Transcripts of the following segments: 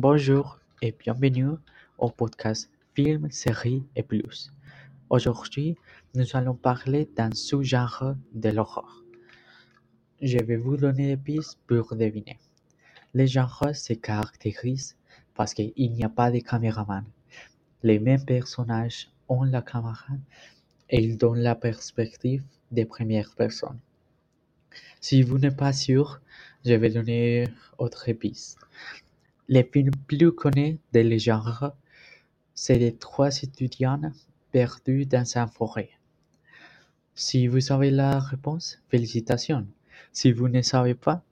Bonjour et bienvenue au podcast Film, séries et plus. Aujourd'hui, nous allons parler d'un sous-genre de l'horreur. Je vais vous donner des pistes pour deviner. Les genres se caractérisent parce qu'il n'y a pas de caméraman. Les mêmes personnages ont la caméra et ils donnent la perspective des premières personnes. Si vous n'êtes pas sûr, je vais donner autre piste. Les films plus connus de les genres, c'est les trois étudiants perdus dans une forêt. Si vous savez la réponse, félicitations. Si vous ne savez pas,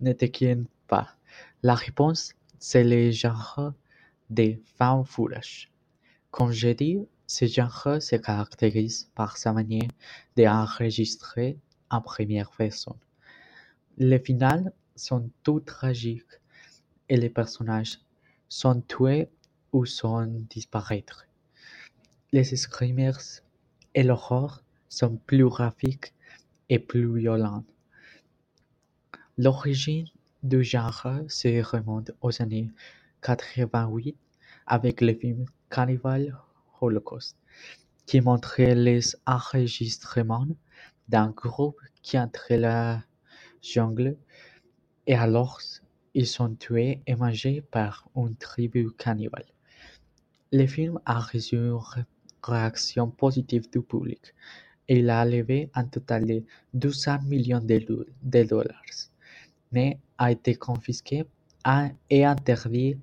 ne t'inquiète pas. La réponse, c'est le genre des found footage. Comme j'ai dit, ce genre se caractérise par sa manière d'enregistrer en première personne. Les finales sont tout tragiques et les personnages sont tués ou sont disparaître. Les screamers et l'horreur sont plus graphiques et plus violents. L'origine du genre se remonte aux années 88 avec le film Cannibal Holocaust, qui montrait les enregistrements d'un groupe qui entrait la jungle et alors ils sont tués et mangés par une tribu cannibale. Le film a reçu une réaction positive du public il a levé un total de 200 millions de, dollars, mais a été confisqué et interdit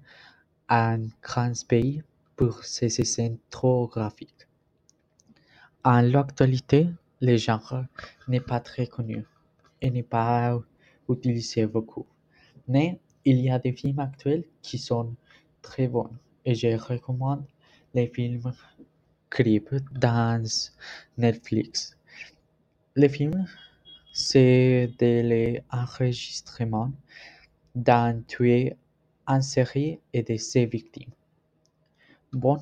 en grand pays pour ses scènes trop graphiques. En l'actualité, le genre n'est pas très connu et n'est pas utilisé beaucoup. Il y a des films actuels qui sont très bons et je recommande les films Creep dans Netflix. Les films, c'est des enregistrements d'un tueur en série et de ses victimes. Bon,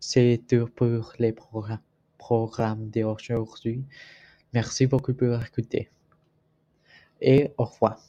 c'est tout pour les programmes, programmes d'aujourd'hui. Merci beaucoup pour écouter et au revoir.